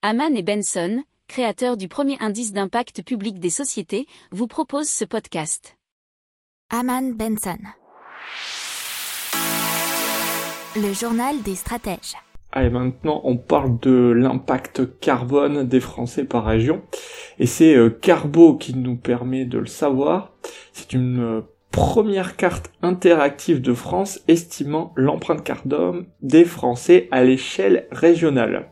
Haman et Benson, créateurs du premier indice d'impact public des sociétés, vous proposent ce podcast. Haman Benson. Le journal des stratèges. Allez, maintenant, on parle de l'impact carbone des Français par région. Et c'est euh, Carbo qui nous permet de le savoir. C'est une euh, première carte interactive de France estimant l'empreinte carbone des Français à l'échelle régionale.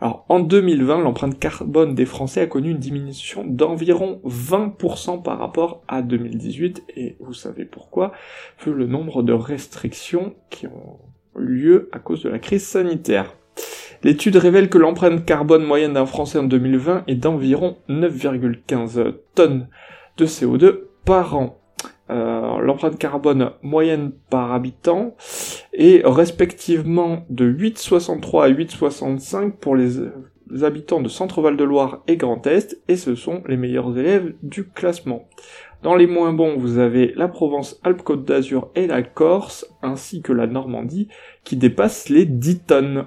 Alors en 2020, l'empreinte carbone des Français a connu une diminution d'environ 20% par rapport à 2018 et vous savez pourquoi, vu le nombre de restrictions qui ont eu lieu à cause de la crise sanitaire. L'étude révèle que l'empreinte carbone moyenne d'un Français en 2020 est d'environ 9,15 tonnes de CO2 par an. Euh, l'empreinte carbone moyenne par habitant est respectivement de 8,63 à 8,65 pour les, habitants de Centre-Val de Loire et Grand Est, et ce sont les meilleurs élèves du classement. Dans les moins bons, vous avez la Provence, Alpes-Côte d'Azur et la Corse, ainsi que la Normandie, qui dépassent les 10 tonnes.